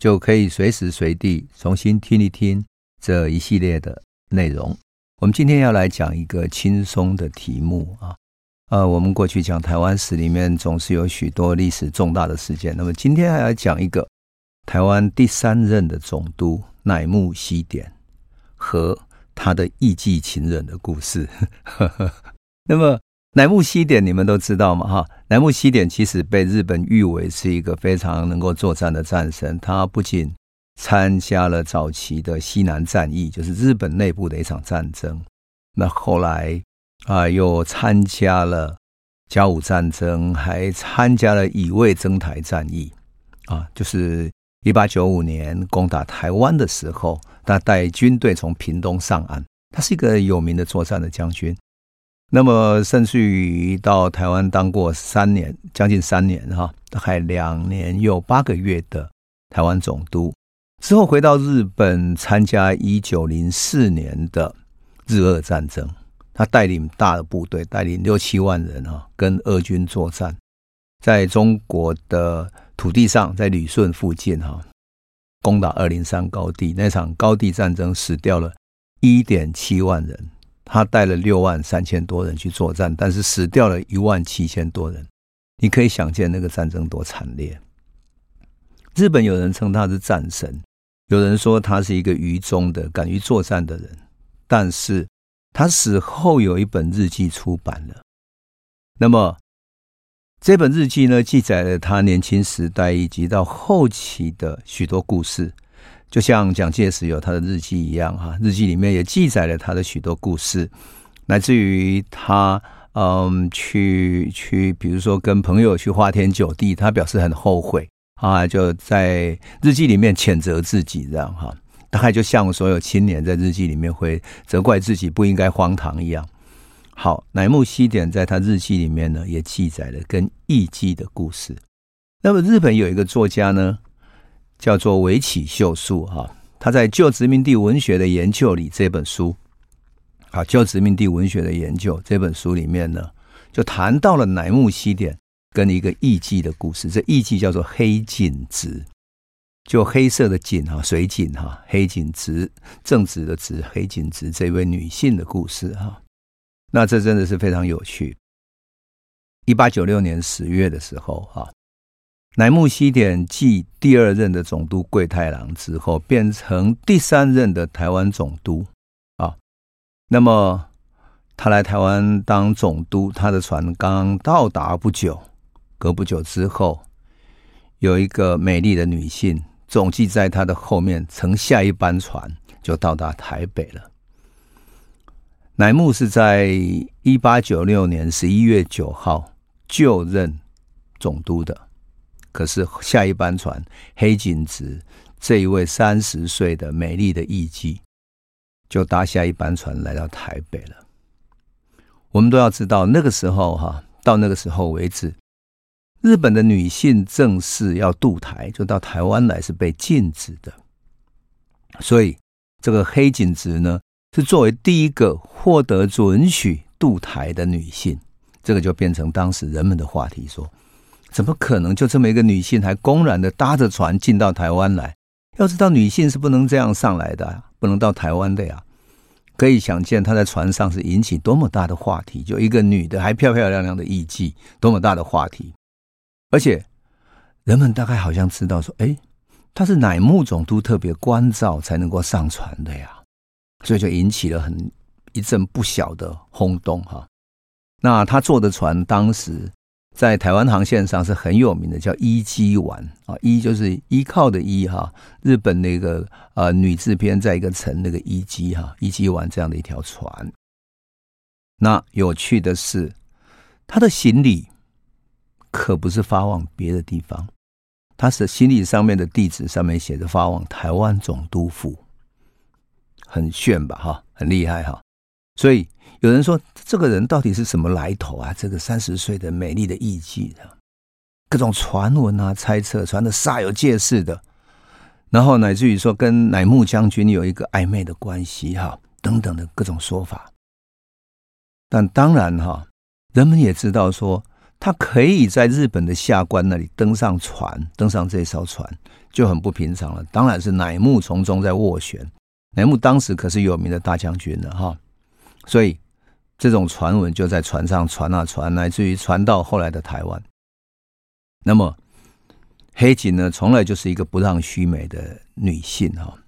就可以随时随地重新听一听这一系列的内容。我们今天要来讲一个轻松的题目啊，呃，我们过去讲台湾史里面总是有许多历史重大的事件，那么今天还来讲一个。台湾第三任的总督乃木希典和他的艺伎情人的故事。那么，乃木希典你们都知道吗？哈，乃木希典其实被日本誉为是一个非常能够作战的战神。他不仅参加了早期的西南战役，就是日本内部的一场战争。那后来啊，又参加了甲午战争，还参加了乙未征台战役啊，就是。一八九五年攻打台湾的时候，他带军队从屏东上岸。他是一个有名的作战的将军。那么，甚至于到台湾当过三年，将近三年哈，大概两年又八个月的台湾总督。之后回到日本，参加一九零四年的日俄战争。他带领大的部队，带领六七万人哈，跟俄军作战，在中国的。土地上，在旅顺附近哈，攻打二零三高地那场高地战争，死掉了一点七万人。他带了六万三千多人去作战，但是死掉了一万七千多人。你可以想见那个战争多惨烈。日本有人称他是战神，有人说他是一个愚忠的、敢于作战的人。但是他死后有一本日记出版了，那么。这本日记呢，记载了他年轻时代以及到后期的许多故事，就像蒋介石有他的日记一样哈。日记里面也记载了他的许多故事，乃至于他嗯去去，比如说跟朋友去花天酒地，他表示很后悔啊，就在日记里面谴责自己这样哈。大概就像所有青年在日记里面会责怪自己不应该荒唐一样。好，乃木希典在他日记里面呢，也记载了跟艺妓的故事。那么日本有一个作家呢，叫做尾崎秀树哈，他在《旧殖民地文学的研究》里这本书，啊，《旧殖民地文学的研究》这本书里面呢，就谈到了乃木希典跟一个艺妓的故事。这艺妓叫做黑井直，就黑色的井哈，水井哈，黑井直，正直的直，黑井直这位女性的故事哈。那这真的是非常有趣。一八九六年十月的时候，哈，乃木希典继第二任的总督桂太郎之后，变成第三任的台湾总督啊。那么他来台湾当总督，他的船刚到达不久，隔不久之后，有一个美丽的女性总计在他的后面乘下一班船，就到达台北了。乃木是在一八九六年十一月九号就任总督的，可是下一班船黑井直这一位三十岁的美丽的艺妓，就搭下一班船来到台北了。我们都要知道，那个时候哈，到那个时候为止，日本的女性正式要渡台，就到台湾来是被禁止的。所以这个黑井直呢，是作为第一个获得准许渡台的女性，这个就变成当时人们的话题：说怎么可能就这么一个女性还公然的搭着船进到台湾来？要知道女性是不能这样上来的，不能到台湾的呀。可以想见她在船上是引起多么大的话题，就一个女的还漂漂亮亮的艺妓，多么大的话题。而且人们大概好像知道说，哎，她是乃木总督特别关照才能够上船的呀。所以就引起了很一阵不小的轰动哈。那他坐的船当时在台湾航线上是很有名的，叫依姬丸啊，依就是依靠的依哈，日本那个呃女制片在一个城那个依姬哈，依姬丸这样的一条船。那有趣的是，他的行李可不是发往别的地方，他是行李上面的地址上面写着发往台湾总督府，很炫吧？哈，很厉害哈。所以有人说，这个人到底是什么来头啊？这个三十岁的美丽的艺妓的，各种传闻啊、猜测传的煞有介事的，然后乃至于说跟乃木将军有一个暧昧的关系哈，等等的各种说法。但当然哈，人们也知道说。他可以在日本的下关那里登上船，登上这艘船就很不平常了。当然是乃木从中在斡旋，乃木当时可是有名的大将军了哈，所以这种传闻就在船上传啊传，乃至于传到后来的台湾。那么黑井呢，从来就是一个不让须美的女性哈。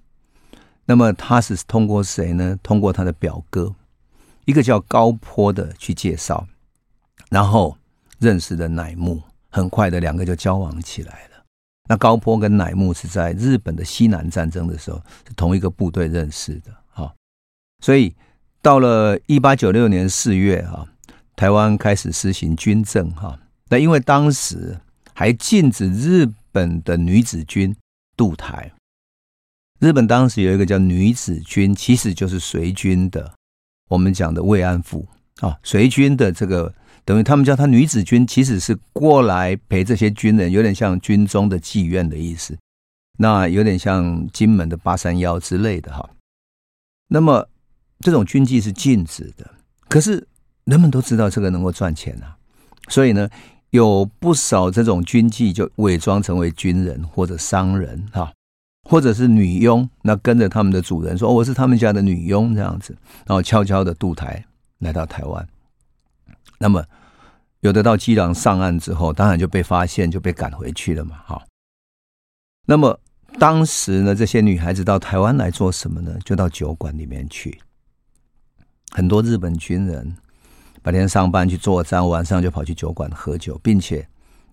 那么她是通过谁呢？通过她的表哥，一个叫高坡的去介绍，然后。认识的乃木，很快的两个就交往起来了。那高坡跟乃木是在日本的西南战争的时候是同一个部队认识的，哈。所以到了一八九六年四月，哈，台湾开始实行军政，哈。那因为当时还禁止日本的女子军渡台，日本当时有一个叫女子军，其实就是随军的，我们讲的慰安妇啊，随军的这个。等于他们叫她女子军，其实是过来陪这些军人，有点像军中的妓院的意思。那有点像金门的八三幺之类的哈。那么这种军妓是禁止的，可是人们都知道这个能够赚钱啊，所以呢，有不少这种军妓就伪装成为军人或者商人哈，或者是女佣，那跟着他们的主人说，我是他们家的女佣这样子，然后悄悄的渡台来到台湾。那么，有的到基隆上岸之后，当然就被发现，就被赶回去了嘛。哈。那么当时呢，这些女孩子到台湾来做什么呢？就到酒馆里面去。很多日本军人白天上班去作战，晚上就跑去酒馆喝酒，并且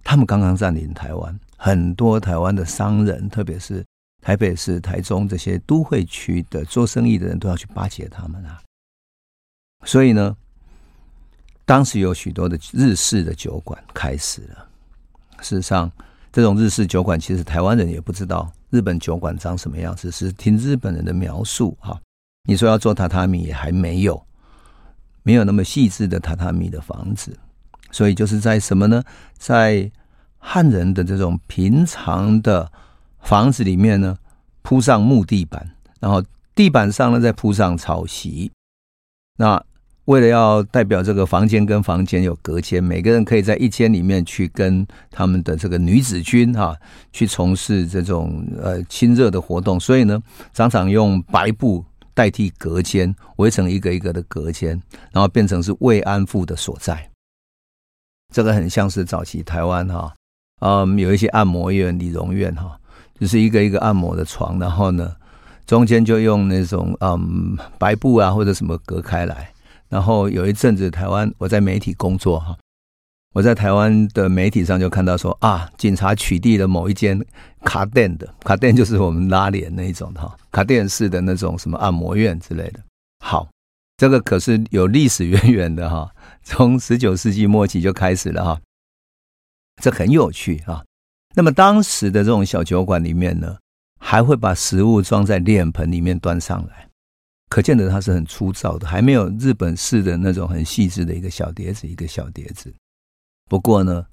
他们刚刚占领台湾，很多台湾的商人，特别是台北市、台中这些都会区的做生意的人，都要去巴结他们啊。所以呢。当时有许多的日式的酒馆开始了。事实上，这种日式酒馆其实台湾人也不知道日本酒馆长什么样子，是听日本人的描述哈。你说要做榻榻米也还没有，没有那么细致的榻榻米的房子，所以就是在什么呢？在汉人的这种平常的房子里面呢，铺上木地板，然后地板上呢再铺上草席，那。为了要代表这个房间跟房间有隔间，每个人可以在一间里面去跟他们的这个女子军哈、去从事这种呃亲热的活动，所以呢，常常用白布代替隔间，围成一个一个的隔间，然后变成是慰安妇的所在。这个很像是早期台湾哈，嗯，有一些按摩院、理容院哈，就是一个一个按摩的床，然后呢，中间就用那种嗯白布啊或者什么隔开来。然后有一阵子，台湾我在媒体工作哈，我在台湾的媒体上就看到说啊，警察取缔了某一间卡店的卡店，就是我们拉脸那一种哈，卡店式的那种什么按摩院之类的。好，这个可是有历史渊源的哈，从十九世纪末期就开始了哈，这很有趣啊。那么当时的这种小酒馆里面呢，还会把食物装在脸盆里面端上来。可见得它是很粗糙的，还没有日本式的那种很细致的一个小碟子，一个小碟子。不过呢，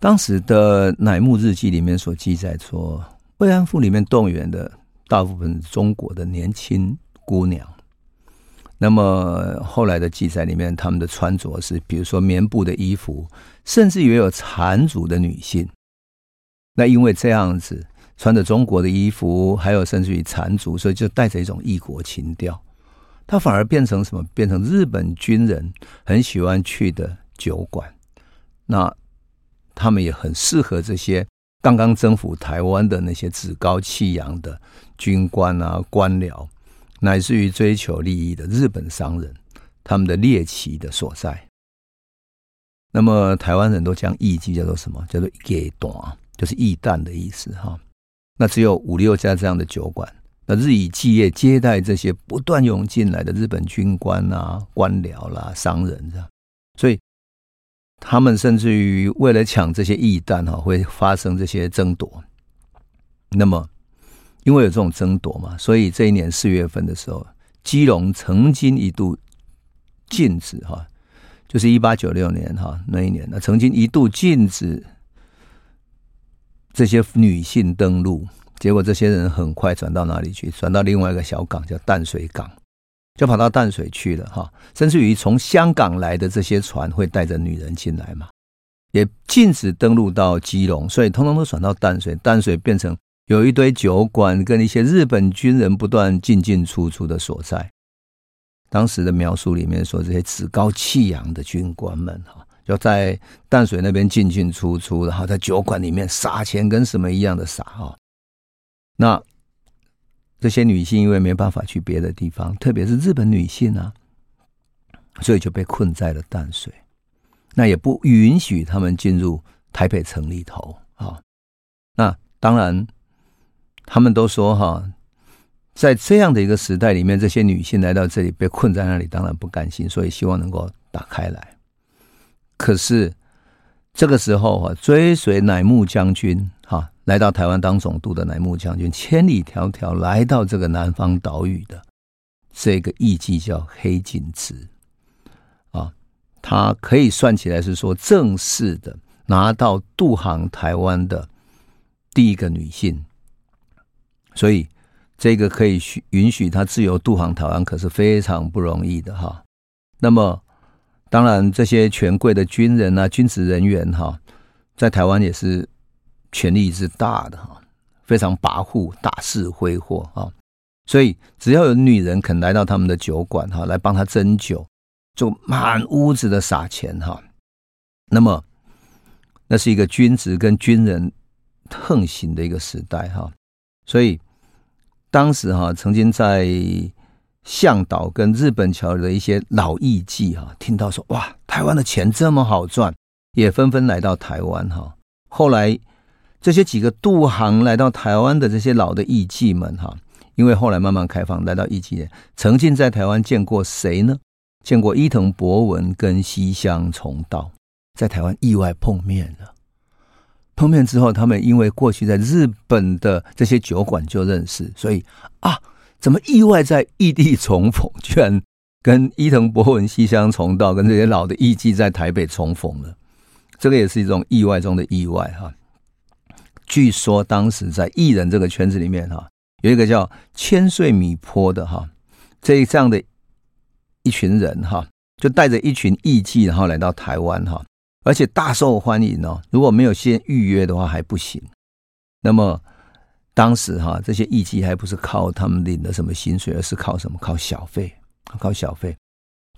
当时的乃木日记里面所记载说，慰安妇里面动员的大部分中国的年轻姑娘。那么后来的记载里面，他们的穿着是，比如说棉布的衣服，甚至也有缠足的女性。那因为这样子。穿着中国的衣服，还有甚至于缠足，所以就带着一种异国情调。它反而变成什么？变成日本军人很喜欢去的酒馆。那他们也很适合这些刚刚征服台湾的那些趾高气扬的军官啊、官僚，乃至于追求利益的日本商人，他们的猎奇的所在。那么台湾人都将艺妓叫做什么？叫做“艺旦”，就是艺旦的意思哈。那只有五六家这样的酒馆，那日以继夜接待这些不断涌进来的日本军官啊、官僚啦、商人这样，所以他们甚至于为了抢这些异弹哈，会发生这些争夺。那么，因为有这种争夺嘛，所以这一年四月份的时候，基隆曾经一度禁止哈，就是一八九六年哈那一年，那曾经一度禁止这些女性登陆。结果这些人很快转到哪里去？转到另外一个小港，叫淡水港。就跑到淡水去了哈，甚至于从香港来的这些船会带着女人进来嘛，也禁止登陆到基隆，所以通通都转到淡水。淡水变成有一堆酒馆跟一些日本军人不断进进出出的所在。当时的描述里面说，这些趾高气扬的军官们哈，就在淡水那边进进出出，然后在酒馆里面撒钱跟什么一样的撒哈。那。这些女性因为没办法去别的地方，特别是日本女性啊，所以就被困在了淡水。那也不允许他们进入台北城里头啊。那当然，他们都说哈，在这样的一个时代里面，这些女性来到这里被困在那里，当然不甘心，所以希望能够打开来。可是这个时候啊，追随乃木将军。来到台湾当总督的乃木将军，千里迢迢来到这个南方岛屿的这个艺妓叫黑井池啊，他可以算起来是说正式的拿到渡航台湾的第一个女性，所以这个可以许允许他自由渡航台湾，可是非常不容易的哈。那么，当然这些权贵的军人啊、军职人员哈，在台湾也是。权力是大的哈，非常跋扈，大肆挥霍啊！所以只要有女人肯来到他们的酒馆哈，来帮他斟酒，就满屋子的撒钱哈。那么，那是一个军职跟军人横行的一个时代哈。所以当时哈，曾经在向导跟日本桥的一些老艺妓哈，听到说哇，台湾的钱这么好赚，也纷纷来到台湾哈。后来。这些几个渡航来到台湾的这些老的艺妓们，哈，因为后来慢慢开放，来到艺妓，曾经在台湾见过谁呢？见过伊藤博文跟西乡重道，在台湾意外碰面了。碰面之后，他们因为过去在日本的这些酒馆就认识，所以啊，怎么意外在异地重逢，居然跟伊藤博文、西乡重道跟这些老的艺妓在台北重逢了？这个也是一种意外中的意外，哈。据说当时在艺人这个圈子里面哈，有一个叫千岁米坡的哈，这这样的一群人哈，就带着一群艺妓，然后来到台湾哈，而且大受欢迎哦。如果没有先预约的话还不行。那么当时哈，这些艺妓还不是靠他们领的什么薪水，而是靠什么？靠小费，靠小费。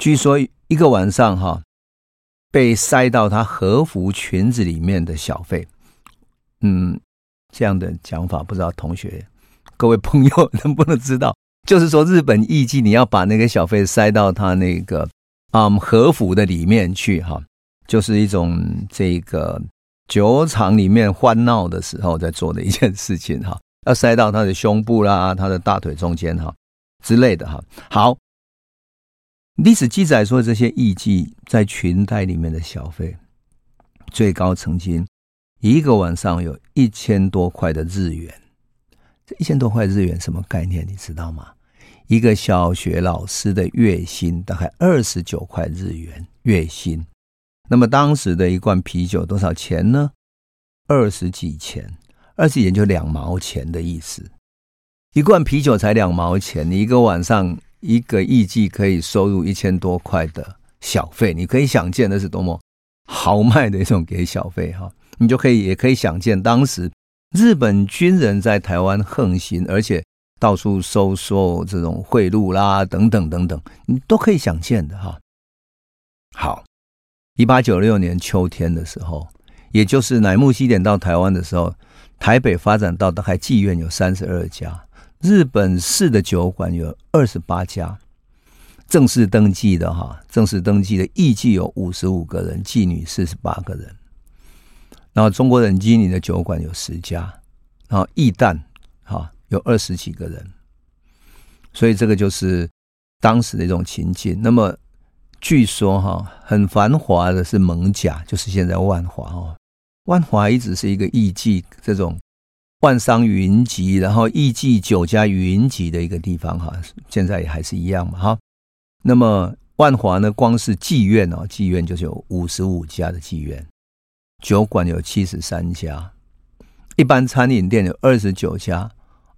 据说一个晚上哈，被塞到他和服裙子里面的小费，嗯。这样的讲法，不知道同学、各位朋友能不能知道？就是说，日本艺妓你要把那个小费塞到他那个嗯和服的里面去，哈，就是一种这个酒场里面欢闹的时候在做的一件事情，哈，要塞到他的胸部啦、他的大腿中间，哈之类的，哈。好，历史记载说，这些艺妓在裙带里面的小费最高曾经。一个晚上有一千多块的日元，这一千多块日元什么概念？你知道吗？一个小学老师的月薪大概二十九块日元月薪。那么当时的一罐啤酒多少钱呢？二十几钱，二十几钱就两毛钱的意思。一罐啤酒才两毛钱，你一个晚上一个艺妓可以收入一千多块的小费，你可以想见那是多么豪迈的一种给小费哈。你就可以也可以想见，当时日本军人在台湾横行，而且到处收受这种贿赂啦，等等等等，你都可以想见的哈。好，一八九六年秋天的时候，也就是乃木希典到台湾的时候，台北发展到大概妓院有三十二家，日本式的酒馆有二十八家，正式登记的哈，正式登记的艺妓有五十五个人，妓女四十八个人。然后中国人经营的酒馆有十家，然后艺旦哈有二十几个人，所以这个就是当时的一种情境。那么据说哈，很繁华的是蒙甲，就是现在万华哦。万华一直是一个艺妓这种万商云集，然后艺妓酒家云集的一个地方哈。现在也还是一样嘛哈。那么万华呢，光是妓院哦，妓院就是有五十五家的妓院，酒馆有七十三家，一般餐饮店有二十九家，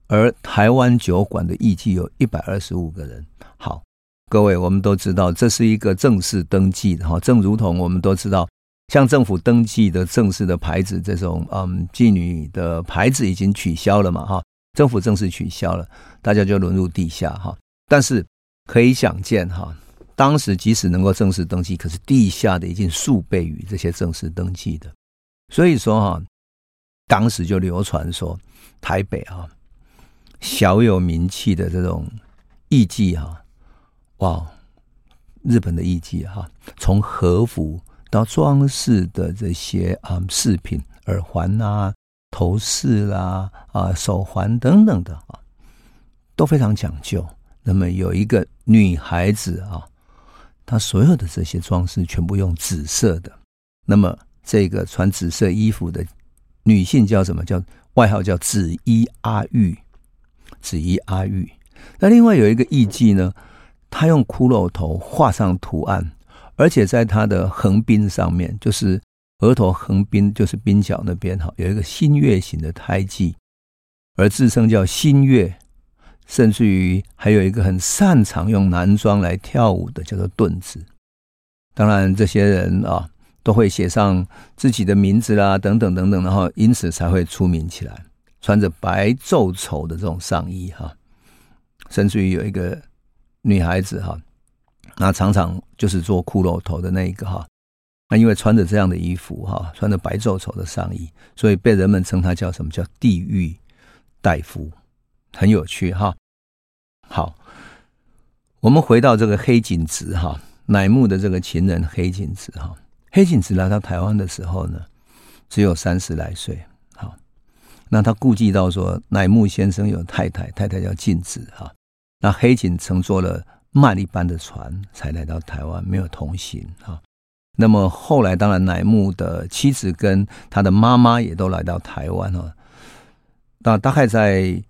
而台湾酒馆的艺妓有一百二十五个人。好。各位，我们都知道这是一个正式登记的哈，正如同我们都知道，像政府登记的正式的牌子，这种嗯妓女的牌子已经取消了嘛哈，政府正式取消了，大家就沦入地下哈。但是可以想见哈，当时即使能够正式登记，可是地下的已经数倍于这些正式登记的，所以说哈，当时就流传说台北啊小有名气的这种艺妓哈。哇，日本的艺妓哈，从和服到装饰的这些啊饰品、耳环啊、头饰啦、啊手环等等的啊，都非常讲究。那么有一个女孩子啊，她所有的这些装饰全部用紫色的。那么这个穿紫色衣服的女性叫什么？叫外号叫紫衣阿玉，紫衣阿玉。那另外有一个艺妓呢？她用骷髅头画上图案，而且在她的横滨上面，就是额头横滨，就是鬓角那边哈，有一个新月形的胎记，而自称叫新月，甚至于还有一个很擅长用男装来跳舞的，叫做盾子。当然，这些人啊，都会写上自己的名字啦，等等等等，然后因此才会出名起来。穿着白皱绸的这种上衣哈，甚至于有一个。女孩子哈，那常常就是做骷髅头的那一个哈。那因为穿着这样的衣服哈，穿着白皱绸的上衣，所以被人们称她叫什么叫地狱大夫，很有趣哈。好，我们回到这个黑井直哈，乃木的这个情人黑井直哈。黑井直来到台湾的时候呢，只有三十来岁。好，那他顾忌到说，乃木先生有太太，太太叫静子哈。那黑井乘坐了慢一班的船才来到台湾，没有同行哈。那么后来，当然乃木的妻子跟他的妈妈也都来到台湾哈。那大概在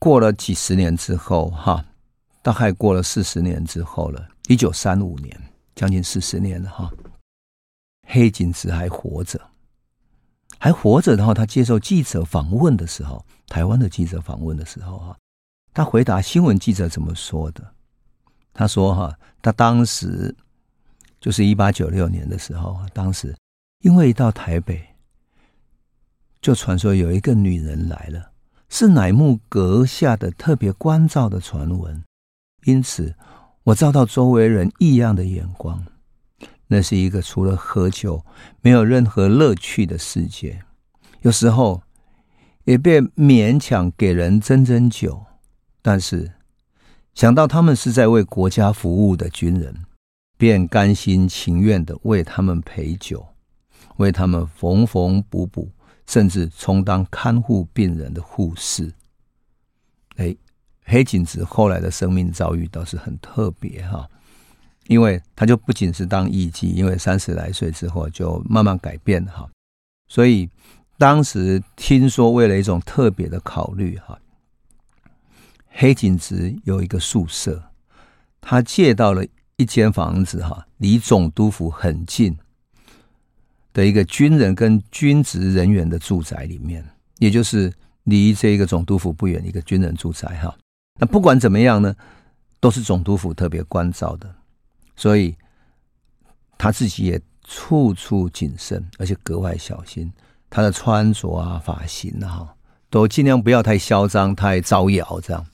过了几十年之后哈，大概过了四十年之后了，一九三五年，将近四十年了哈。黑井直还活着，还活着的话，他接受记者访问的时候，台湾的记者访问的时候哈。他回答新闻记者怎么说的？他说：“哈，他当时就是一八九六年的时候，当时因为一到台北，就传说有一个女人来了，是乃木阁下的特别关照的传闻，因此我遭到周围人异样的眼光。那是一个除了喝酒没有任何乐趣的世界，有时候也被勉强给人斟斟酒。”但是想到他们是在为国家服务的军人，便甘心情愿的为他们陪酒，为他们缝缝补补，甚至充当看护病人的护士。哎，黑井子后来的生命遭遇倒是很特别哈，因为他就不仅是当艺妓，因为三十来岁之后就慢慢改变哈，所以当时听说为了一种特别的考虑哈。黑井直有一个宿舍，他借到了一间房子，哈，离总督府很近的一个军人跟军职人员的住宅里面，也就是离这个总督府不远一个军人住宅，哈。那不管怎么样呢，都是总督府特别关照的，所以他自己也处处谨慎，而且格外小心他的穿着啊、发型啊，都尽量不要太嚣张、太招摇，这样。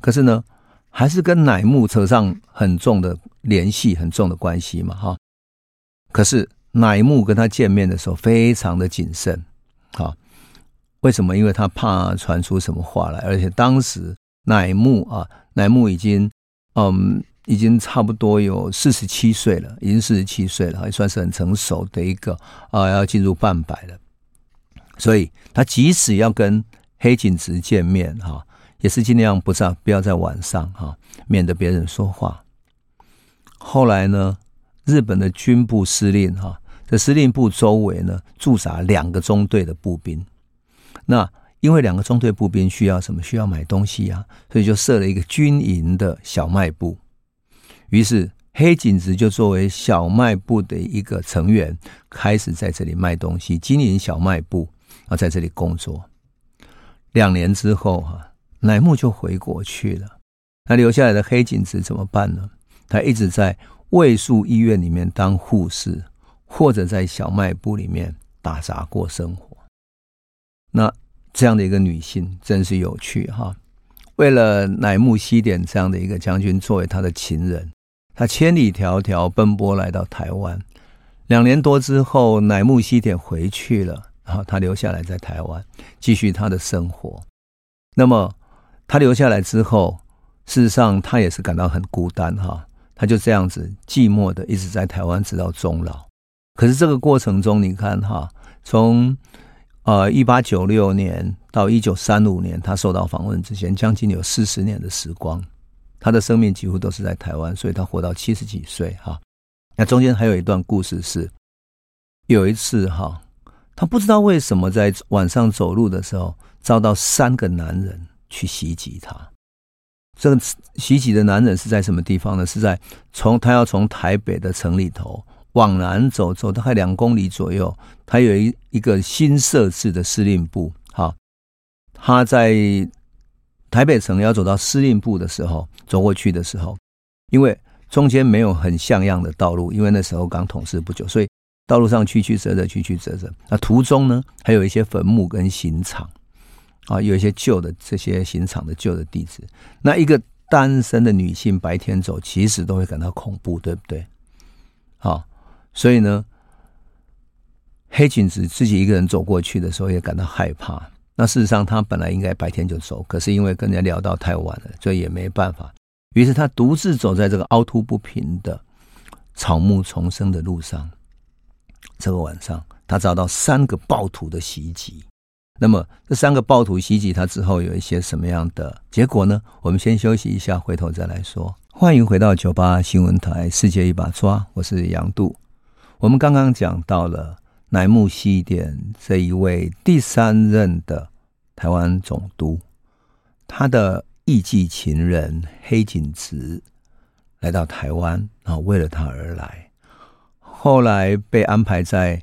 可是呢，还是跟乃木扯上很重的联系，很重的关系嘛，哈。可是乃木跟他见面的时候非常的谨慎，哈。为什么？因为他怕传出什么话来，而且当时乃木啊，乃木已经，嗯，已经差不多有四十七岁了，已经四十七岁了，还算是很成熟的一个啊，要进入半百了。所以他即使要跟黑井直见面，哈。也是尽量不在不要在晚上哈，免得别人说话。后来呢，日本的军部司令哈，在司令部周围呢驻扎两个中队的步兵。那因为两个中队步兵需要什么？需要买东西啊，所以就设了一个军营的小卖部。于是黑井子就作为小卖部的一个成员，开始在这里卖东西，经营小卖部啊，在这里工作。两年之后哈，乃木就回国去了。那留下来的黑井子怎么办呢？他一直在卫戍医院里面当护士，或者在小卖部里面打杂过生活。那这样的一个女性真是有趣哈！为了乃木希典这样的一个将军作为他的情人，他千里迢迢奔波来到台湾。两年多之后，乃木希典回去了，然后他留下来在台湾继续他的生活。那么他留下来之后，事实上他也是感到很孤单哈。他就这样子寂寞的一直在台湾直到终老。可是这个过程中，你看哈，从呃一八九六年到一九三五年，他受到访问之前，将近有四十年的时光，他的生命几乎都是在台湾，所以他活到七十几岁哈。那中间还有一段故事是，有一次哈，他不知道为什么在晚上走路的时候，遭到三个男人去袭击他。这个袭击的男人是在什么地方呢？是在从他要从台北的城里头往南走，走大概两公里左右，他有一一个新设置的司令部。哈，他在台北城要走到司令部的时候，走过去的时候，因为中间没有很像样的道路，因为那时候刚统治不久，所以道路上曲曲折折，曲曲折折。那途中呢，还有一些坟墓跟刑场。啊，有一些旧的这些刑场的旧的地址，那一个单身的女性白天走，其实都会感到恐怖，对不对？好，所以呢，黑井子自己一个人走过去的时候也感到害怕。那事实上，他本来应该白天就走，可是因为跟人家聊到太晚了，所以也没办法。于是他独自走在这个凹凸不平的草木丛生的路上。这个晚上，他遭到三个暴徒的袭击。那么这三个暴徒袭击他之后，有一些什么样的结果呢？我们先休息一下，回头再来说。欢迎回到九八新闻台《世界一把抓》，我是杨度。我们刚刚讲到了乃木希典这一位第三任的台湾总督，他的艺妓情人黑井直来到台湾，然后为了他而来，后来被安排在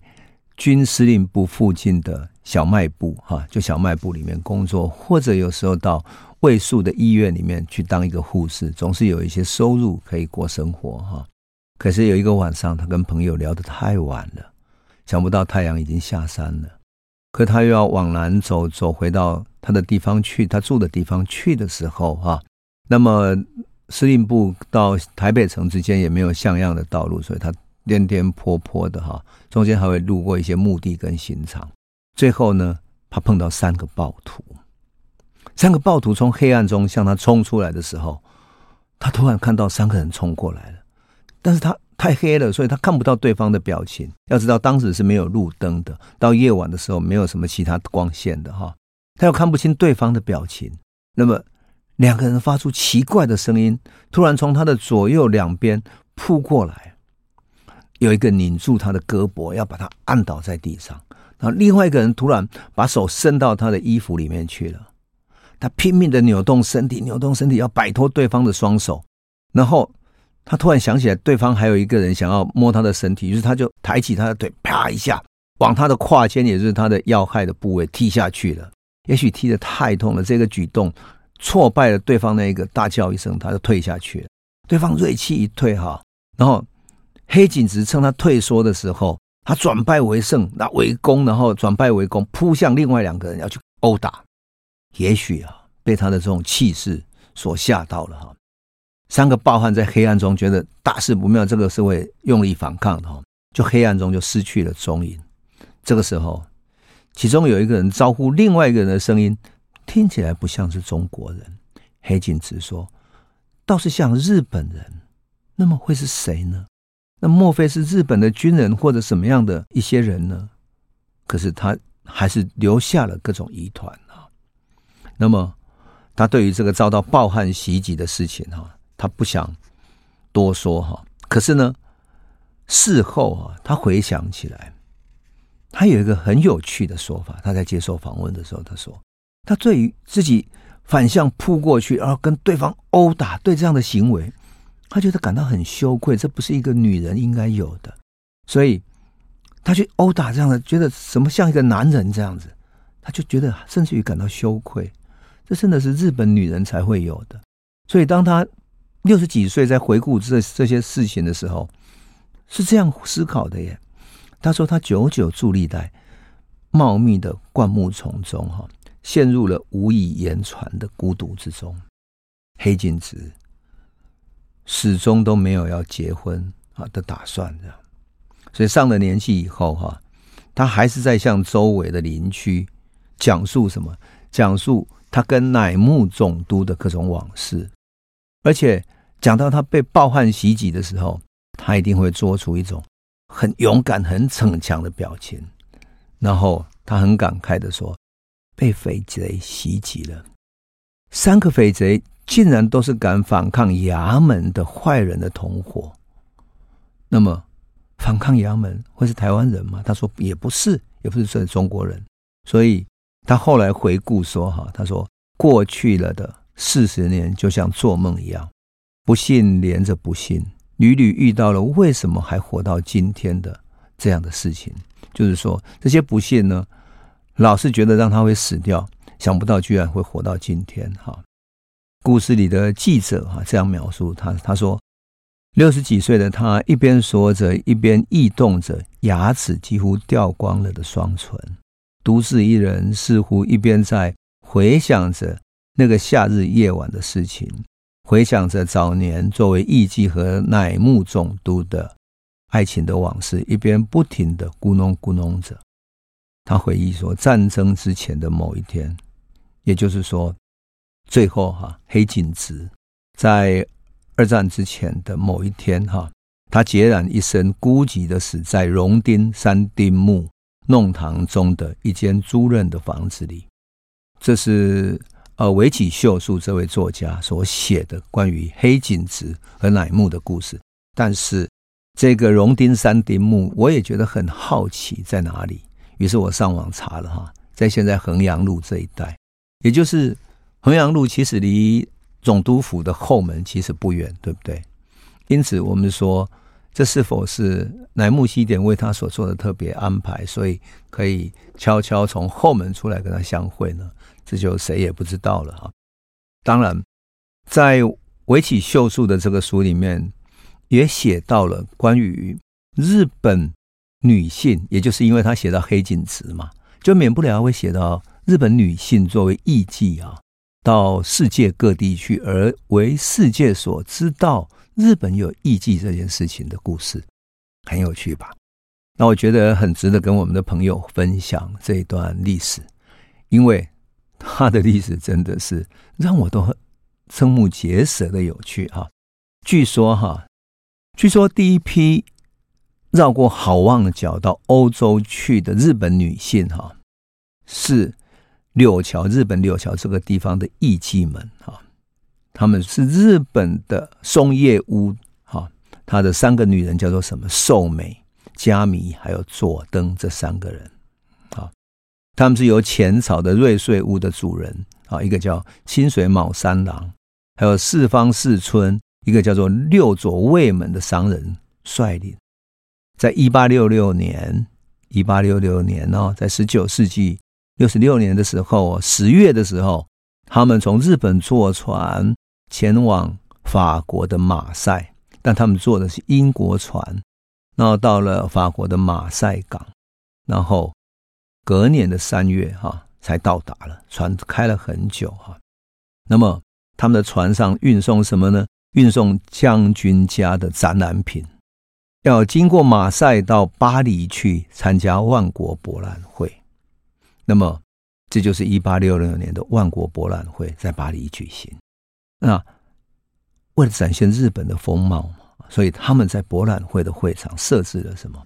军司令部附近的。小卖部哈，就小卖部里面工作，或者有时候到卫戍的医院里面去当一个护士，总是有一些收入可以过生活哈。可是有一个晚上，他跟朋友聊得太晚了，想不到太阳已经下山了，可他又要往南走，走回到他的地方去，他住的地方去的时候哈，那么司令部到台北城之间也没有像样的道路，所以他颠颠簸簸的哈，中间还会路过一些墓地跟刑场。最后呢，他碰到三个暴徒。三个暴徒从黑暗中向他冲出来的时候，他突然看到三个人冲过来了，但是他太黑了，所以他看不到对方的表情。要知道，当时是没有路灯的，到夜晚的时候没有什么其他光线的哈，他又看不清对方的表情。那么两个人发出奇怪的声音，突然从他的左右两边扑过来，有一个拧住他的胳膊，要把他按倒在地上。然后另外一个人突然把手伸到他的衣服里面去了，他拼命的扭动身体，扭动身体要摆脱对方的双手。然后他突然想起来，对方还有一个人想要摸他的身体，于是他就抬起他的腿，啪一下往他的胯间，也就是他的要害的部位踢下去了。也许踢得太痛了，这个举动挫败了对方那一个，大叫一声，他就退下去了。对方锐气一退，哈，然后黑井直趁他退缩的时候。他转败为胜，那围攻，然后转败为攻，扑向另外两个人要去殴打。也许啊，被他的这种气势所吓到了哈。三个暴汉在黑暗中觉得大事不妙，这个是会用力反抗的哈，就黑暗中就失去了踪影。这个时候，其中有一个人招呼另外一个人的声音，听起来不像是中国人。黑井直说，倒是像日本人，那么会是谁呢？那莫非是日本的军人或者什么样的一些人呢？可是他还是留下了各种疑团啊。那么他对于这个遭到暴汉袭击的事情哈，他不想多说哈，可是呢，事后啊，他回想起来，他有一个很有趣的说法。他在接受访问的时候，他说，他对于自己反向扑过去，然后跟对方殴打，对这样的行为，他觉得感到很羞愧，这不是一个女人应该有的，所以他去殴打这样的，觉得什么像一个男人这样子，他就觉得甚至于感到羞愧。这真的是日本女人才会有的。所以当他六十几岁在回顾这这些事情的时候，是这样思考的耶。他说他久久伫立在茂密的灌木丛中，哈，陷入了无以言传的孤独之中。黑井直始终都没有要结婚啊的打算，的。所以上了年纪以后，哈，他还是在向周围的邻居讲述什么？讲述他跟乃木总督的各种往事。而且讲到他被暴汉袭击的时候，他一定会做出一种很勇敢、很逞强的表情，然后他很感慨的说：“被匪贼袭击了，三个匪贼竟然都是敢反抗衙门的坏人的同伙。那么，反抗衙门会是台湾人吗？”他说：“也不是，也不是说中国人。”所以他后来回顾说：“哈，他说过去了的。”四十年就像做梦一样，不幸连着不幸，屡屡遇到了为什么还活到今天的这样的事情。就是说，这些不幸呢，老是觉得让他会死掉，想不到居然会活到今天。哈，故事里的记者哈这样描述他，他说，六十几岁的他一边说着，一边异动着牙齿几乎掉光了的双唇，独自一人，似乎一边在回想着。那个夏日夜晚的事情，回想着早年作为艺妓和乃木总督的爱情的往事，一边不停的咕哝咕哝着。他回忆说，战争之前的某一天，也就是说，最后哈黑井直在二战之前的某一天哈，他孑然一身，孤寂的死在荣町三丁目弄堂中的一间租赁的房子里。这是。呃，尾崎秀树这位作家所写的关于黑井直和乃木的故事，但是这个荣町三丁目，我也觉得很好奇在哪里。于是我上网查了哈，在现在衡阳路这一带，也就是衡阳路，其实离总督府的后门其实不远，对不对？因此，我们说这是否是乃木希典为他所做的特别安排，所以可以悄悄从后门出来跟他相会呢？这就谁也不知道了哈。当然，在尾崎秀树的这个书里面，也写到了关于日本女性，也就是因为他写到黑井直嘛，就免不了会写到日本女性作为艺妓啊，到世界各地去，而为世界所知道日本有艺妓这件事情的故事，很有趣吧？那我觉得很值得跟我们的朋友分享这一段历史，因为。他的历史真的是让我都很瞠目结舌的有趣哈。据说哈，据说第一批绕过好望角到欧洲去的日本女性哈，是柳桥，日本柳桥这个地方的艺妓们哈，他们是日本的松叶屋哈，他的三个女人叫做什么？寿美、佳弥还有佐登这三个人。他们是由浅草的瑞穗屋的主人啊，一个叫清水卯三郎，还有四方四村一个叫做六左卫门的商人率领，在一八六六年，一八六六年哦，在十九世纪六十六年的时候，十月的时候，他们从日本坐船前往法国的马赛，但他们坐的是英国船，然后到了法国的马赛港，然后。隔年的三月，哈，才到达了。船开了很久，哈。那么他们的船上运送什么呢？运送将军家的展览品，要经过马赛到巴黎去参加万国博览会。那么这就是一八六六年的万国博览会在巴黎举行。那为了展现日本的风貌嘛，所以他们在博览会的会场设置了什么？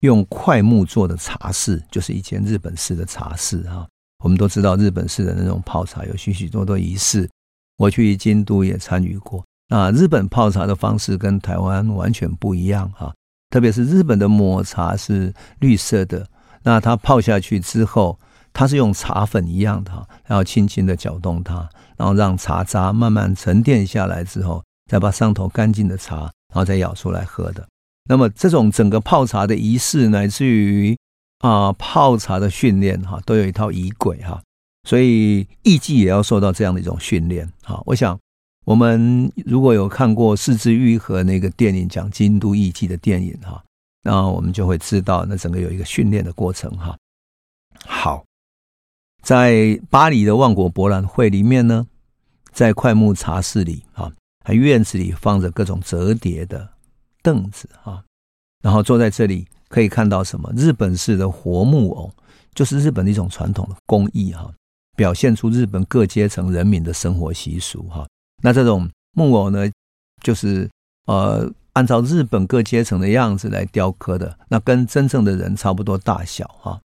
用桧木做的茶室，就是一间日本式的茶室啊。我们都知道日本式的那种泡茶有许许多多仪式，我去京都也参与过。啊，日本泡茶的方式跟台湾完全不一样哈，特别是日本的抹茶是绿色的，那它泡下去之后，它是用茶粉一样的哈，然后轻轻的搅动它，然后让茶渣慢慢沉淀下来之后，再把上头干净的茶，然后再舀出来喝的。那么这种整个泡茶的仪式，乃至于啊泡茶的训练哈，都有一套仪轨哈，所以艺妓也要受到这样的一种训练哈，我想。我们如果有看过是枝裕和那个电影讲京都艺妓的电影哈，那我们就会知道那整个有一个训练的过程哈。好，在巴黎的万国博览会里面呢，在快木茶室里啊，还院子里放着各种折叠的凳子啊，然后坐在这里可以看到什么？日本式的活木偶，就是日本的一种传统的工艺哈，表现出日本各阶层人民的生活习俗哈。那这种木偶呢，就是呃，按照日本各阶层的样子来雕刻的，那跟真正的人差不多大小哈。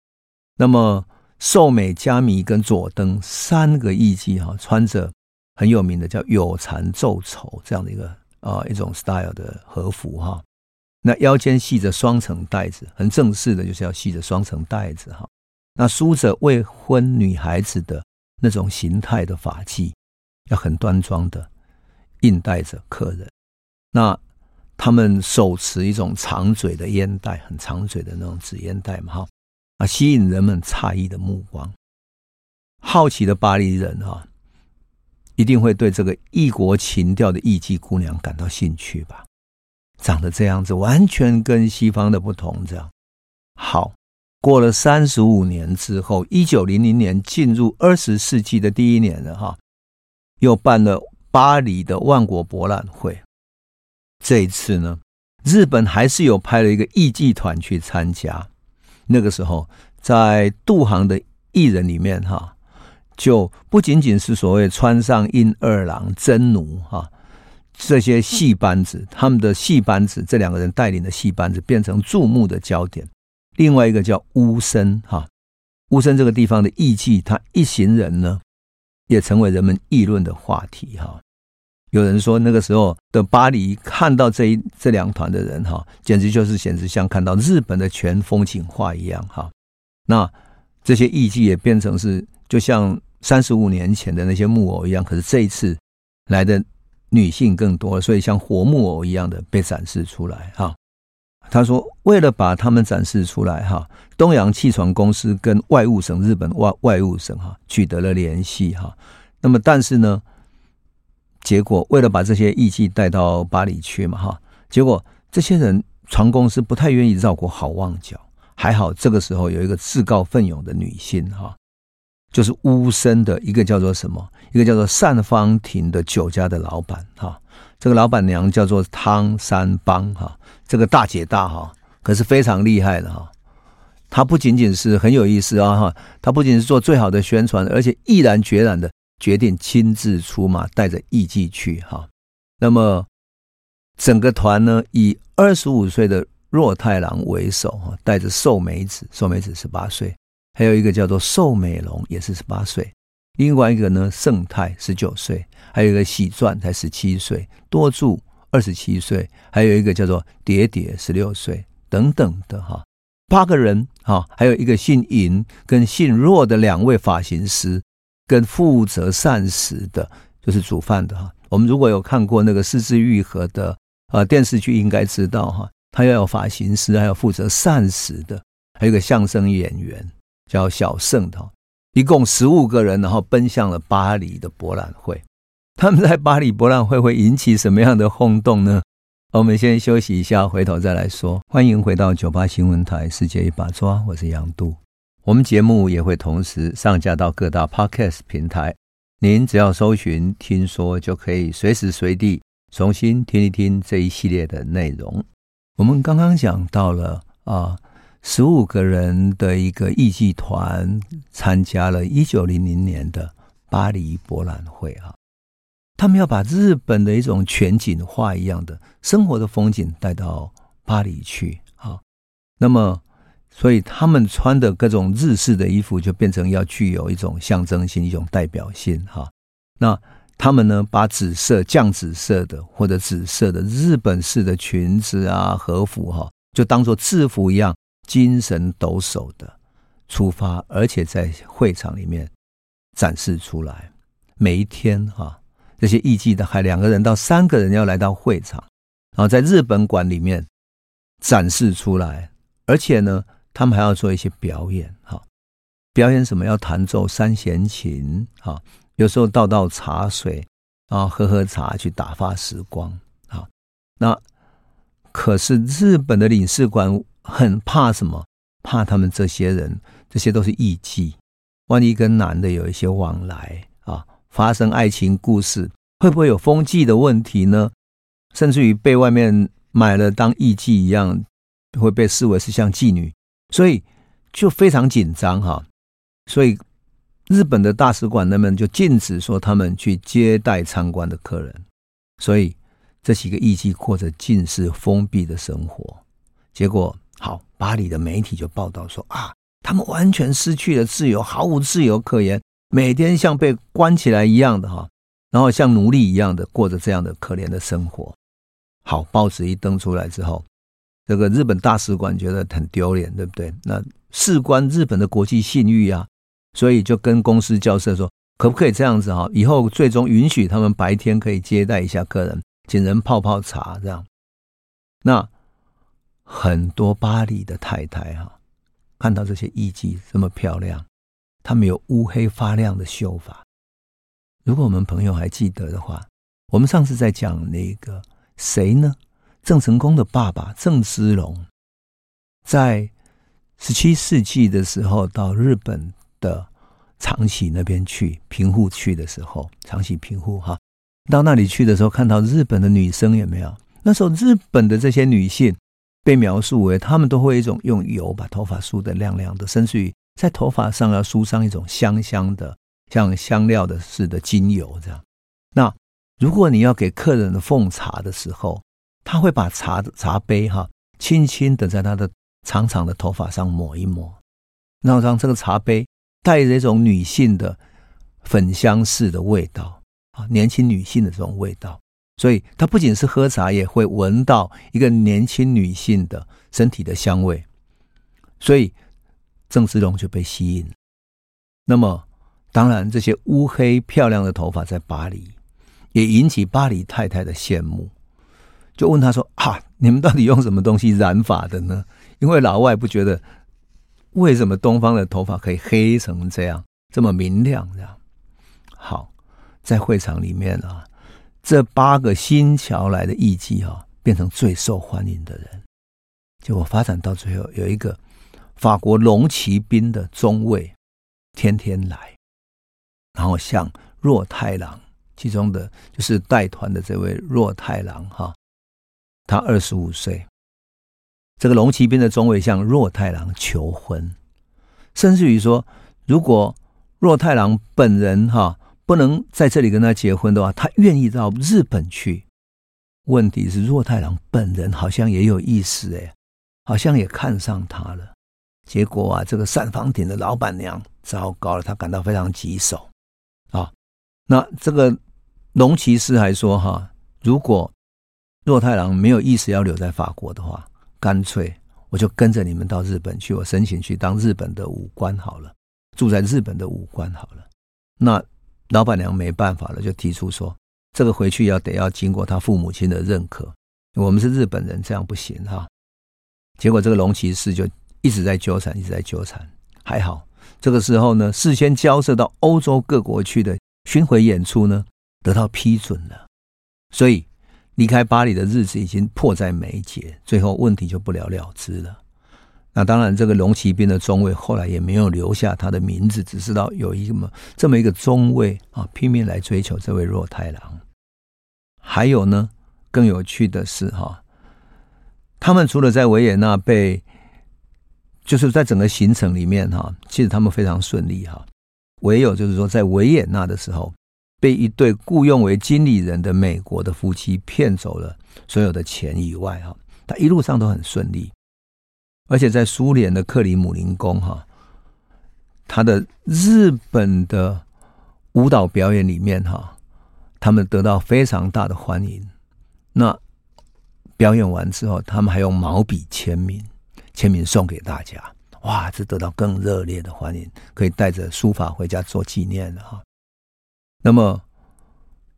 那么寿美、加弥跟佐登三个艺妓哈，穿着很有名的叫有缠皱绸这样的一个啊、一种 style 的和服哈。那腰间系着双层带子，很正式的，就是要系着双层带子哈。那梳着未婚女孩子的那种形态的发髻。要很端庄的应带着客人，那他们手持一种长嘴的烟袋，很长嘴的那种纸烟袋嘛，哈啊，吸引人们诧异的目光。好奇的巴黎人哈，一定会对这个异国情调的艺妓姑娘感到兴趣吧？长得这样子，完全跟西方的不同。这样好，过了三十五年之后，一九零零年进入二十世纪的第一年了，哈。又办了巴黎的万国博览会，这一次呢，日本还是有派了一个艺妓团去参加。那个时候，在渡航的艺人里面，哈，就不仅仅是所谓川上印二郎、真奴哈这些戏班子，他们的戏班子这两个人带领的戏班子变成注目的焦点。另外一个叫乌森哈，乌森这个地方的艺妓，他一行人呢。也成为人们议论的话题哈。有人说，那个时候的巴黎看到这一这两团的人哈，简直就是简直像看到日本的全风景画一样哈。那这些艺妓也变成是就像三十五年前的那些木偶一样，可是这一次来的女性更多，所以像活木偶一样的被展示出来哈。他说：“为了把他们展示出来，哈，东洋汽船公司跟外务省日本外外务省哈取得了联系，哈。那么，但是呢，结果为了把这些艺妓带到巴黎去嘛，哈，结果这些人船公司不太愿意绕过好望角。还好这个时候有一个自告奋勇的女性，哈，就是乌森的一个叫做什么，一个叫做善芳亭的酒家的老板，哈。这个老板娘叫做汤三邦，哈。”这个大姐大哈，可是非常厉害的哈。她不仅仅是很有意思啊哈，她不仅是做最好的宣传，而且毅然决然的决定亲自出马，带着艺妓去哈。那么整个团呢，以二十五岁的若太郎为首哈，带着寿美子，寿美子十八岁，还有一个叫做寿美龙，也是十八岁。另外一个呢，盛泰十九岁，还有一个喜传才十七岁，多助。二十七岁，还有一个叫做蝶蝶，十六岁，等等的哈，八个人哈，还有一个姓尹跟姓若的两位发型师，跟负责膳食的，就是煮饭的哈。我们如果有看过那个是枝裕和的啊电视剧，应该知道哈，他要有发型师，还有负责膳食的，还有一个相声演员叫小圣的，一共十五个人，然后奔向了巴黎的博览会。他们在巴黎博览会会引起什么样的轰动呢？我们先休息一下，回头再来说。欢迎回到九八新闻台《世界一把抓》，我是杨渡。我们节目也会同时上架到各大 Podcast 平台，您只要搜寻“听说”，就可以随时随地重新听一听这一系列的内容。我们刚刚讲到了啊，十五个人的一个艺妓团参加了一九零零年的巴黎博览会啊。他们要把日本的一种全景画一样的生活的风景带到巴黎去啊，那么，所以他们穿的各种日式的衣服就变成要具有一种象征性、一种代表性哈。那他们呢把紫色、酱紫色的或者紫色的日本式的裙子啊、和服哈、就当做制服一样，精神抖擞的出发，而且在会场里面展示出来。每一天哈、这些艺妓的还两个人到三个人要来到会场，然后在日本馆里面展示出来，而且呢，他们还要做一些表演哈。表演什么？要弹奏三弦琴哈，有时候倒倒茶水啊，喝喝茶去打发时光啊。那可是日本的领事馆很怕什么？怕他们这些人，这些都是艺妓，万一跟男的有一些往来啊。发生爱情故事，会不会有风纪的问题呢？甚至于被外面买了当艺妓一样，会被视为是像妓女，所以就非常紧张哈。所以日本的大使馆那边就禁止说他们去接待参观的客人。所以这几个艺妓过着近似封闭的生活。结果好，巴黎的媒体就报道说啊，他们完全失去了自由，毫无自由可言。每天像被关起来一样的哈，然后像奴隶一样的过着这样的可怜的生活。好，报纸一登出来之后，这个日本大使馆觉得很丢脸，对不对？那事关日本的国际信誉啊，所以就跟公司交涉说，可不可以这样子哈？以后最终允许他们白天可以接待一下客人，请人泡泡茶这样。那很多巴黎的太太哈，看到这些艺妓这么漂亮。他们有乌黑发亮的秀发。如果我们朋友还记得的话，我们上次在讲那个谁呢？郑成功的爸爸郑芝龙，在十七世纪的时候到日本的长崎那边去平户去的时候，长崎平户哈，到那里去的时候，看到日本的女生有没有？那时候日本的这些女性被描述为，他们都会一种用油把头发梳得亮亮的，甚至于。在头发上要梳上一种香香的，像香料的似的精油这样。那如果你要给客人的奉茶的时候，他会把茶的茶杯哈，轻轻的在他的长长的头发上抹一抹，然后让这个茶杯带着一种女性的粉香似的味道啊，年轻女性的这种味道。所以他不仅是喝茶，也会闻到一个年轻女性的身体的香味。所以。郑芝龙就被吸引，那么当然这些乌黑漂亮的头发在巴黎也引起巴黎太太的羡慕，就问他说：“啊，你们到底用什么东西染发的呢？因为老外不觉得为什么东方的头发可以黑成这样，这么明亮这样。”好，在会场里面啊，这八个新桥来的艺妓啊，变成最受欢迎的人，结果发展到最后有一个。法国龙骑兵的中尉天天来，然后向若太郎，其中的就是带团的这位若太郎哈，他二十五岁。这个龙骑兵的中尉向若太郎求婚，甚至于说，如果若太郎本人哈不能在这里跟他结婚的话，他愿意到日本去。问题是若太郎本人好像也有意思哎，好像也看上他了。结果啊，这个膳房町的老板娘糟糕了，他感到非常棘手啊。那这个龙骑士还说哈，如果若太郎没有意思要留在法国的话，干脆我就跟着你们到日本去，我申请去当日本的武官好了，住在日本的武官好了。那老板娘没办法了，就提出说，这个回去要得要经过他父母亲的认可，我们是日本人，这样不行哈。结果这个龙骑士就。一直在纠缠，一直在纠缠。还好，这个时候呢，事先交涉到欧洲各国去的巡回演出呢，得到批准了。所以离开巴黎的日子已经迫在眉睫，最后问题就不了了之了。那当然，这个龙骑兵的中尉后来也没有留下他的名字，只知道有一个这么一个中尉啊，拼命来追求这位若太郎。还有呢，更有趣的是哈，他们除了在维也纳被就是在整个行程里面哈，其实他们非常顺利哈，唯有就是说在维也纳的时候，被一对雇佣为经理人的美国的夫妻骗走了所有的钱以外哈，他一路上都很顺利，而且在苏联的克里姆林宫哈，他的日本的舞蹈表演里面哈，他们得到非常大的欢迎。那表演完之后，他们还用毛笔签名，签名送给大家。哇，这得到更热烈的欢迎，可以带着书法回家做纪念了哈。那么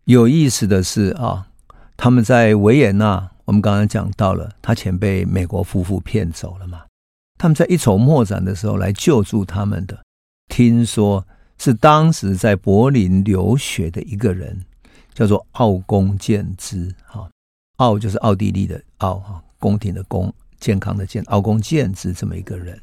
有意思的是啊，他们在维也纳，我们刚刚讲到了，他钱被美国夫妇骗走了嘛。他们在一筹莫展的时候来救助他们的，听说是当时在柏林留学的一个人，叫做奥公健之哈。奥就是奥地利的奥哈，宫廷的宫，健康的健，奥公健之这么一个人。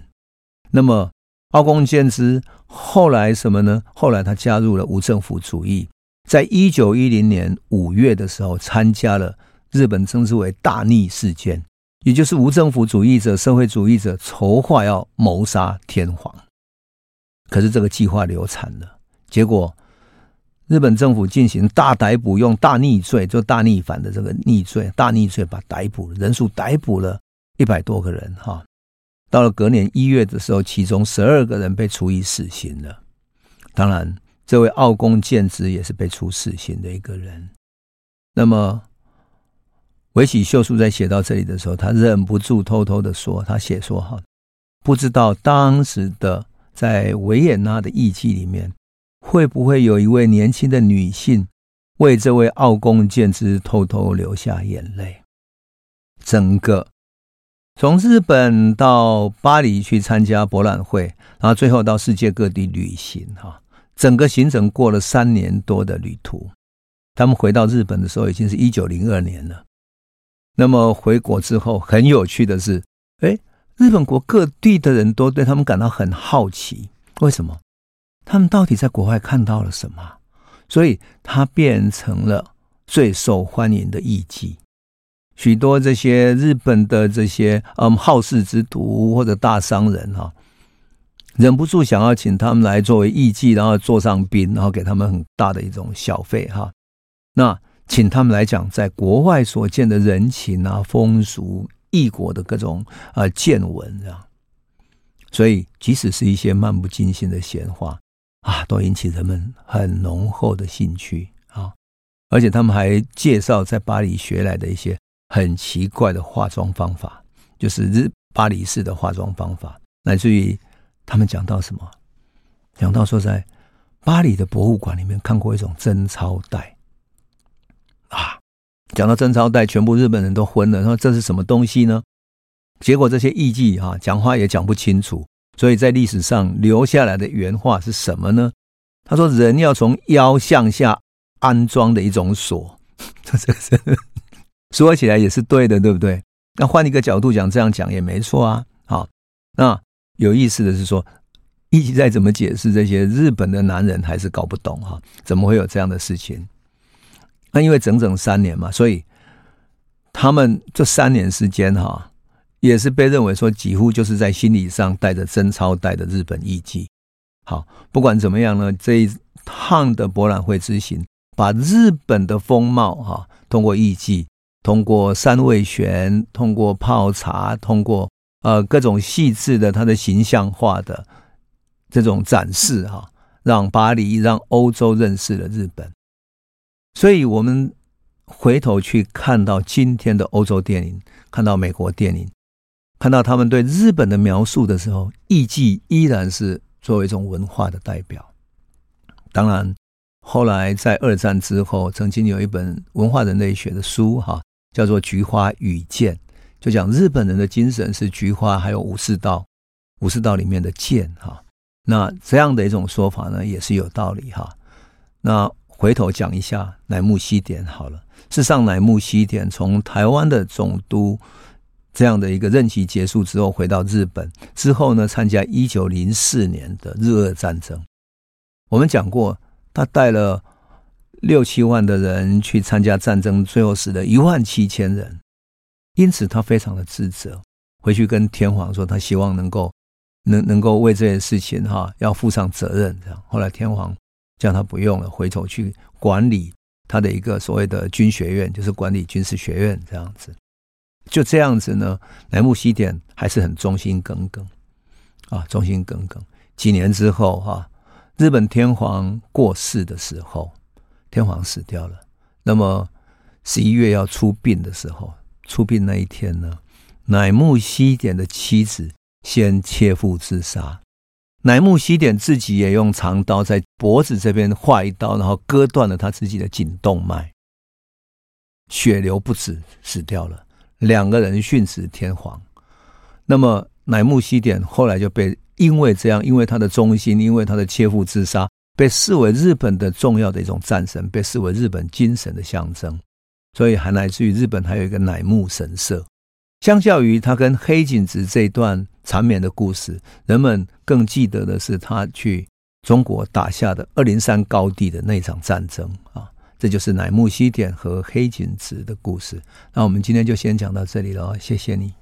那么，奥公健之后来什么呢？后来他加入了无政府主义，在一九一零年五月的时候，参加了日本称之为大逆事件，也就是无政府主义者、社会主义者筹划要谋杀天皇。可是这个计划流产了，结果日本政府进行大逮捕，用大逆罪，就大逆反的这个逆罪，大逆罪把逮捕人数逮捕了一百多个人，哈。到了隔年一月的时候，其中十二个人被处以死刑了。当然，这位奥公健之也是被处死刑的一个人。那么，尾崎秀树在写到这里的时候，他忍不住偷偷的说：“他写说哈，不知道当时的在维也纳的艺妓里面，会不会有一位年轻的女性为这位奥公健之偷偷流下眼泪？整个。”从日本到巴黎去参加博览会，然后最后到世界各地旅行，哈，整个行程过了三年多的旅途。他们回到日本的时候，已经是一九零二年了。那么回国之后，很有趣的是，哎，日本国各地的人都对他们感到很好奇，为什么？他们到底在国外看到了什么？所以，他变成了最受欢迎的艺伎。许多这些日本的这些嗯好事之徒或者大商人哈，忍不住想要请他们来作为艺伎，然后坐上宾，然后给他们很大的一种小费哈。那请他们来讲在国外所见的人情啊、风俗、异国的各种啊见闻这样。所以，即使是一些漫不经心的闲话啊，都引起人们很浓厚的兴趣啊。而且，他们还介绍在巴黎学来的一些。很奇怪的化妆方法，就是日巴黎式的化妆方法，乃至于他们讲到什么？讲到说在巴黎的博物馆里面看过一种贞操带啊，讲到贞操带，全部日本人都昏了，说这是什么东西呢？结果这些艺伎啊，讲话也讲不清楚，所以在历史上留下来的原话是什么呢？他说：“人要从腰向下安装的一种锁。”这这。说起来也是对的，对不对？那换一个角度讲，这样讲也没错啊。好，那有意思的是说，艺伎再怎么解释这些，日本的男人还是搞不懂哈，怎么会有这样的事情？那因为整整三年嘛，所以他们这三年时间哈，也是被认为说几乎就是在心理上带着贞操带的日本艺伎。好，不管怎么样呢，这一趟的博览会之行，把日本的风貌哈，通过艺伎。通过三味弦，通过泡茶，通过呃各种细致的它的形象化的这种展示哈，让巴黎让欧洲认识了日本。所以，我们回头去看到今天的欧洲电影，看到美国电影，看到他们对日本的描述的时候，艺伎依然是作为一种文化的代表。当然，后来在二战之后，曾经有一本文化人类学的书哈。叫做《菊花与剑》，就讲日本人的精神是菊花，还有武士道，武士道里面的剑哈。那这样的一种说法呢，也是有道理哈。那回头讲一下乃木希典好了。事实上，乃木希典从台湾的总督这样的一个任期结束之后，回到日本之后呢，参加一九零四年的日俄战争。我们讲过，他带了。六七万的人去参加战争，最后死了一万七千人，因此他非常的自责，回去跟天皇说，他希望能够能能够为这件事情哈要负上责任。这样，后来天皇叫他不用了，回头去管理他的一个所谓的军学院，就是管理军事学院这样子。就这样子呢，乃木希典还是很忠心耿耿啊，忠心耿耿。几年之后哈，日本天皇过世的时候。天皇死掉了，那么十一月要出殡的时候，出殡那一天呢，乃木希典的妻子先切腹自杀，乃木希典自己也用长刀在脖子这边划一刀，然后割断了他自己的颈动脉，血流不止，死掉了。两个人殉职天皇。那么乃木希典后来就被因为这样，因为他的忠心，因为他的切腹自杀。被视为日本的重要的一种战神，被视为日本精神的象征，所以还来自于日本还有一个乃木神社。相较于他跟黑井子这段缠绵的故事，人们更记得的是他去中国打下的二零三高地的那场战争啊，这就是乃木希典和黑井子的故事。那我们今天就先讲到这里了，谢谢你。